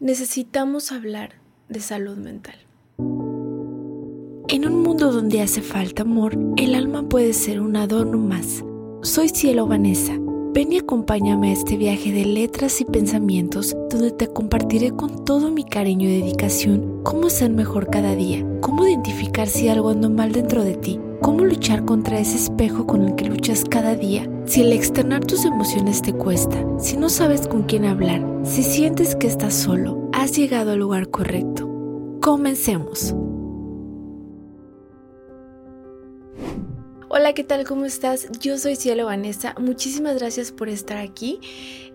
necesitamos hablar de salud mental. En un mundo donde hace falta amor, el alma puede ser un adorno más. Soy Cielo Vanessa. Ven y acompáñame a este viaje de letras y pensamientos donde te compartiré con todo mi cariño y dedicación cómo ser mejor cada día, cómo identificar si algo anda mal dentro de ti, cómo luchar contra ese espejo con el que luchas cada día. Si el externar tus emociones te cuesta, si no sabes con quién hablar, si sientes que estás solo, has llegado al lugar correcto. Comencemos. Hola, ¿qué tal? ¿Cómo estás? Yo soy Cielo Vanessa. Muchísimas gracias por estar aquí.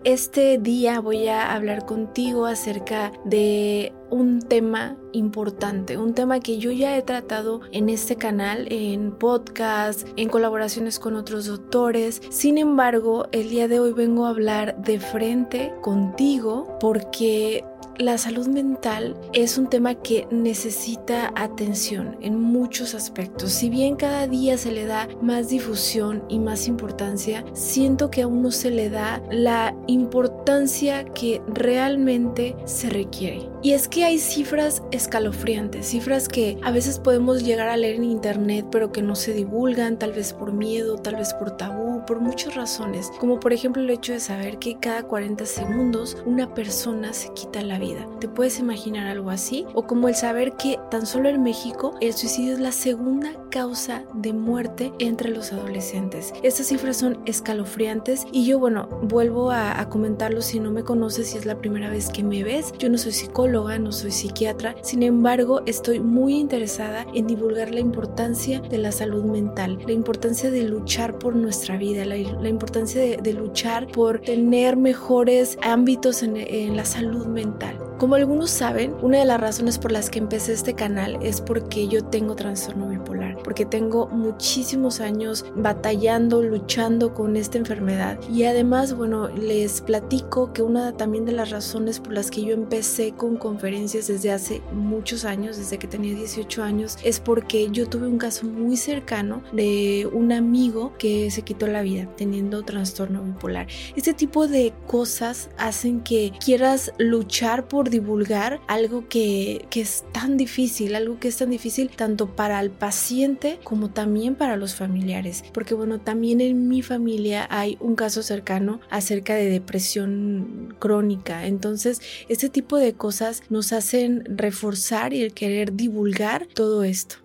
Este día voy a hablar contigo acerca de un tema importante, un tema que yo ya he tratado en este canal, en podcast, en colaboraciones con otros doctores. Sin embargo, el día de hoy vengo a hablar de frente contigo porque la salud mental es un tema que necesita atención en muchos aspectos. Si bien cada día se le da más difusión y más importancia, siento que aún no se le da la importancia que realmente se requiere. Y es que hay cifras escalofriantes, cifras que a veces podemos llegar a leer en internet pero que no se divulgan, tal vez por miedo, tal vez por tabú, por muchas razones, como por ejemplo el hecho de saber que cada 40 segundos una persona se quita la vida ¿Te puedes imaginar algo así? O como el saber que tan solo en México el suicidio es la segunda causa de muerte entre los adolescentes. Estas cifras son escalofriantes y yo, bueno, vuelvo a, a comentarlo si no me conoces, si es la primera vez que me ves. Yo no soy psicóloga, no soy psiquiatra, sin embargo, estoy muy interesada en divulgar la importancia de la salud mental, la importancia de luchar por nuestra vida, la, importancia de, luchar por tener mejores ámbitos en la salud mental. Como algunos saben, una de las razones por las que empecé este canal es porque yo tengo trastorno bipolar, porque tengo muchísimos años batallando, luchando con esta enfermedad. Y además, bueno, les platico que una también de las razones por las que yo empecé con conferencias desde hace muchos años, desde que tenía 18 años, es porque yo tuve un caso muy cercano de un amigo que se quitó la vida teniendo trastorno bipolar. Este tipo de cosas hacen que quieras luchar por divulgar algo que, que es tan difícil, algo que es tan difícil tanto para el paciente como también para los familiares. Porque bueno, también en mi familia hay un caso cercano acerca de depresión crónica. Entonces, este tipo de cosas nos hacen reforzar y el querer divulgar todo esto.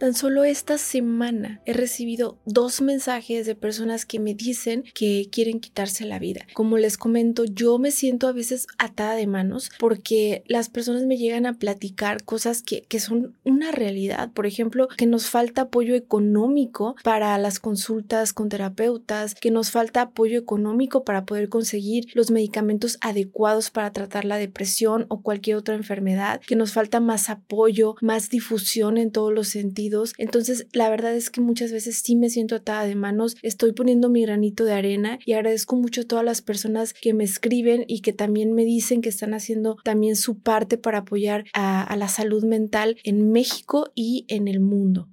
Tan solo esta semana he recibido dos mensajes de personas que me dicen que quieren quitarse la vida. Como les comento, yo me siento a veces atada de manos porque las personas me llegan a platicar cosas que, que son una realidad. Por ejemplo, que nos falta apoyo económico para las consultas con terapeutas, que nos falta apoyo económico para poder conseguir los medicamentos adecuados para tratar la depresión o cualquier otra enfermedad, que nos falta más apoyo, más difusión en todos los sentidos entonces, la verdad es que muchas veces sí me siento atada de manos, estoy poniendo mi granito de arena y agradezco mucho a todas las personas que me escriben y que también me dicen que están haciendo también su parte para apoyar a, a la salud mental en México y en el mundo.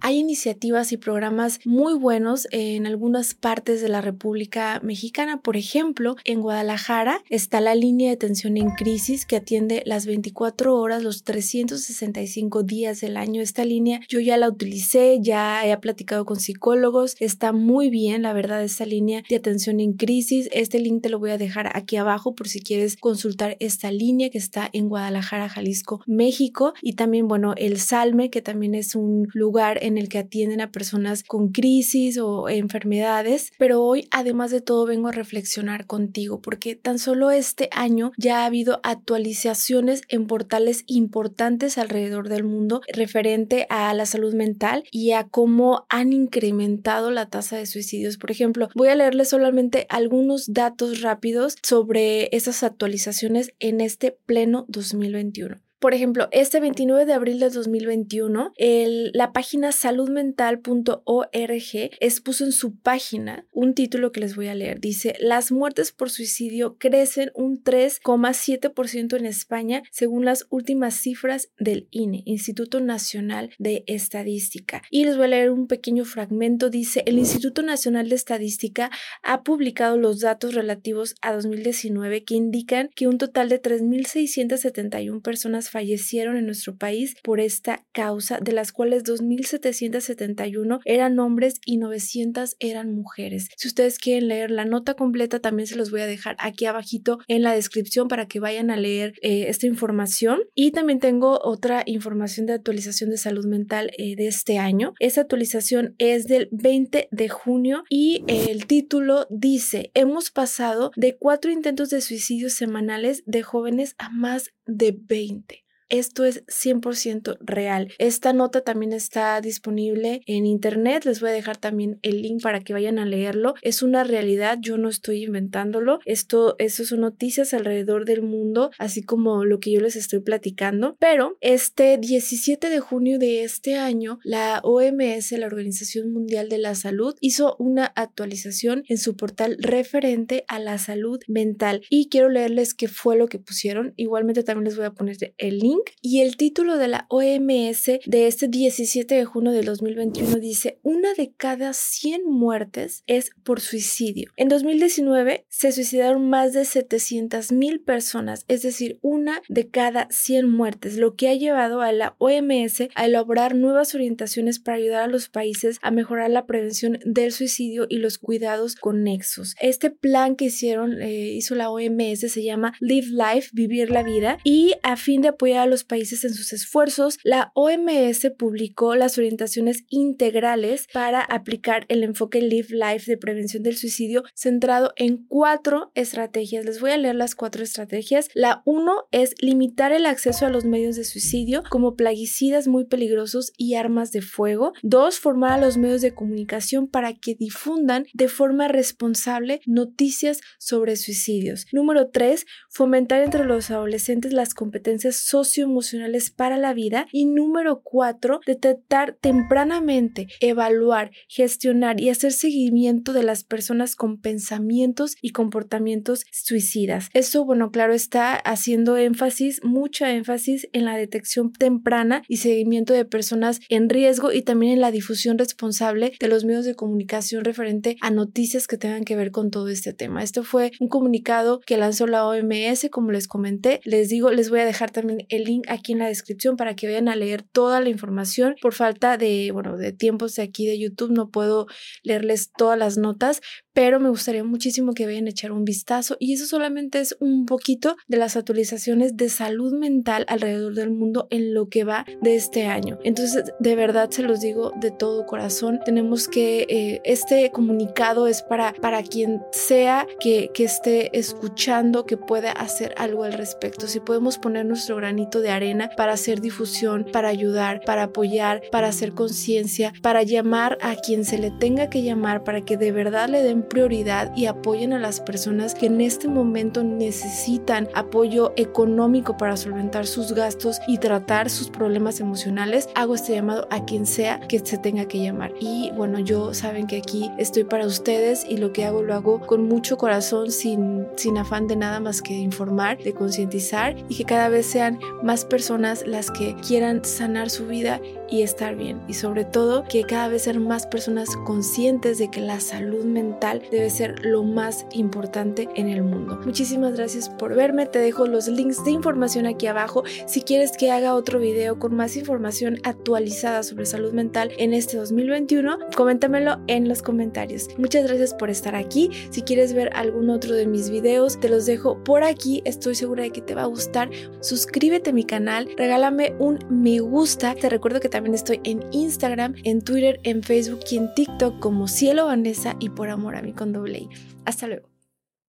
Hay iniciativas y programas muy buenos en algunas partes de la República Mexicana. Por ejemplo, en Guadalajara está la línea de atención en crisis que atiende las 24 horas, los 365 días del año. Esta línea yo ya la utilicé, ya he platicado con psicólogos, está muy bien, la verdad, esta línea de atención en crisis. Este link te lo voy a dejar aquí abajo por si quieres consultar esta línea que está en Guadalajara, Jalisco, México. Y también, bueno, el Salme, que también es un lugar en el que atienden a personas con crisis o enfermedades, pero hoy además de todo vengo a reflexionar contigo porque tan solo este año ya ha habido actualizaciones en portales importantes alrededor del mundo referente a la salud mental y a cómo han incrementado la tasa de suicidios. Por ejemplo, voy a leerles solamente algunos datos rápidos sobre esas actualizaciones en este pleno 2021. Por ejemplo, este 29 de abril de 2021, el, la página saludmental.org expuso en su página un título que les voy a leer. Dice, las muertes por suicidio crecen un 3,7% en España según las últimas cifras del INE, Instituto Nacional de Estadística. Y les voy a leer un pequeño fragmento. Dice, el Instituto Nacional de Estadística ha publicado los datos relativos a 2019 que indican que un total de 3.671 personas fallecieron en nuestro país por esta causa, de las cuales 2.771 eran hombres y 900 eran mujeres. Si ustedes quieren leer la nota completa, también se los voy a dejar aquí abajito en la descripción para que vayan a leer eh, esta información. Y también tengo otra información de actualización de salud mental eh, de este año. Esta actualización es del 20 de junio y el título dice, hemos pasado de cuatro intentos de suicidio semanales de jóvenes a más de 20. Esto es 100% real. Esta nota también está disponible en internet. Les voy a dejar también el link para que vayan a leerlo. Es una realidad, yo no estoy inventándolo. Esto, eso son noticias alrededor del mundo, así como lo que yo les estoy platicando. Pero este 17 de junio de este año, la OMS, la Organización Mundial de la Salud, hizo una actualización en su portal referente a la salud mental. Y quiero leerles qué fue lo que pusieron. Igualmente también les voy a poner el link y el título de la OMS de este 17 de junio del 2021 dice, una de cada 100 muertes es por suicidio. En 2019 se suicidaron más de 700 mil personas, es decir, una de cada 100 muertes, lo que ha llevado a la OMS a elaborar nuevas orientaciones para ayudar a los países a mejorar la prevención del suicidio y los cuidados conexos. Este plan que hicieron, eh, hizo la OMS se llama Live Life, Vivir la Vida, y a fin de apoyar los países en sus esfuerzos, la OMS publicó las orientaciones integrales para aplicar el enfoque Live Life de prevención del suicidio centrado en cuatro estrategias. Les voy a leer las cuatro estrategias. La uno es limitar el acceso a los medios de suicidio como plaguicidas muy peligrosos y armas de fuego. Dos, formar a los medios de comunicación para que difundan de forma responsable noticias sobre suicidios. Número tres, fomentar entre los adolescentes las competencias sociales emocionales para la vida. Y número cuatro, detectar tempranamente, evaluar, gestionar y hacer seguimiento de las personas con pensamientos y comportamientos suicidas. Esto, bueno, claro, está haciendo énfasis, mucha énfasis en la detección temprana y seguimiento de personas en riesgo y también en la difusión responsable de los medios de comunicación referente a noticias que tengan que ver con todo este tema. Esto fue un comunicado que lanzó la OMS, como les comenté. Les digo, les voy a dejar también el link aquí en la descripción para que vayan a leer toda la información. Por falta de, bueno, de tiempos de aquí de YouTube no puedo leerles todas las notas, pero me gustaría muchísimo que vayan a echar un vistazo y eso solamente es un poquito de las actualizaciones de salud mental alrededor del mundo en lo que va de este año. Entonces, de verdad se los digo de todo corazón, tenemos que, eh, este comunicado es para, para quien sea que, que esté escuchando, que pueda hacer algo al respecto. Si podemos poner nuestro granito de arena para hacer difusión, para ayudar, para apoyar, para hacer conciencia, para llamar a quien se le tenga que llamar, para que de verdad le den prioridad y apoyen a las personas que en este momento necesitan apoyo económico para solventar sus gastos y tratar sus problemas emocionales, hago este llamado a quien sea que se tenga que llamar. Y bueno, yo saben que aquí estoy para ustedes y lo que hago lo hago con mucho corazón, sin, sin afán de nada más que informar, de concientizar y que cada vez sean más personas las que quieran sanar su vida y estar bien. Y sobre todo que cada vez sean más personas conscientes de que la salud mental debe ser lo más importante en el mundo. Muchísimas gracias por verme. Te dejo los links de información aquí abajo. Si quieres que haga otro video con más información actualizada sobre salud mental en este 2021, coméntamelo en los comentarios. Muchas gracias por estar aquí. Si quieres ver algún otro de mis videos, te los dejo por aquí. Estoy segura de que te va a gustar. Suscríbete a mi canal, regálame un me gusta. Te recuerdo que también estoy en Instagram, en Twitter, en Facebook y en TikTok como Cielo Vanessa y por amor a mí con doble I. Hasta luego.